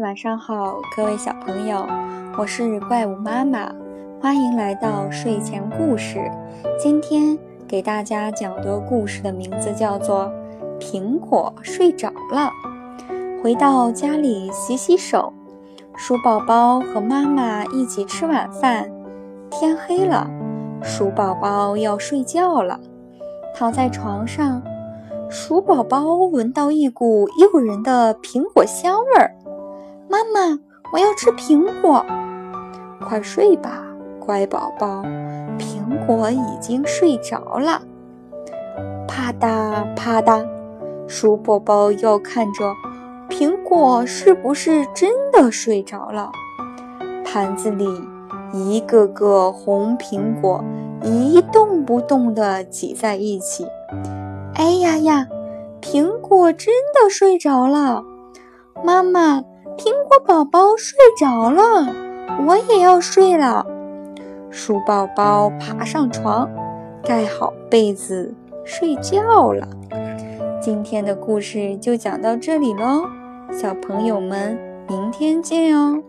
晚上好，各位小朋友，我是怪物妈妈，欢迎来到睡前故事。今天给大家讲的故事的名字叫做《苹果睡着了》。回到家里洗洗手，鼠宝宝和妈妈一起吃晚饭。天黑了，鼠宝宝要睡觉了，躺在床上。鼠宝宝闻到一股诱人的苹果香味儿，妈妈，我要吃苹果。快睡吧，乖宝宝，苹果已经睡着了。啪嗒啪嗒，鼠宝宝要看着苹果是不是真的睡着了。盘子里一个个红苹果一动不动地挤在一起。哎呀呀！苹果真的睡着了，妈妈，苹果宝宝睡着了，我也要睡了。鼠宝宝爬上床，盖好被子睡觉了。今天的故事就讲到这里喽，小朋友们，明天见哦。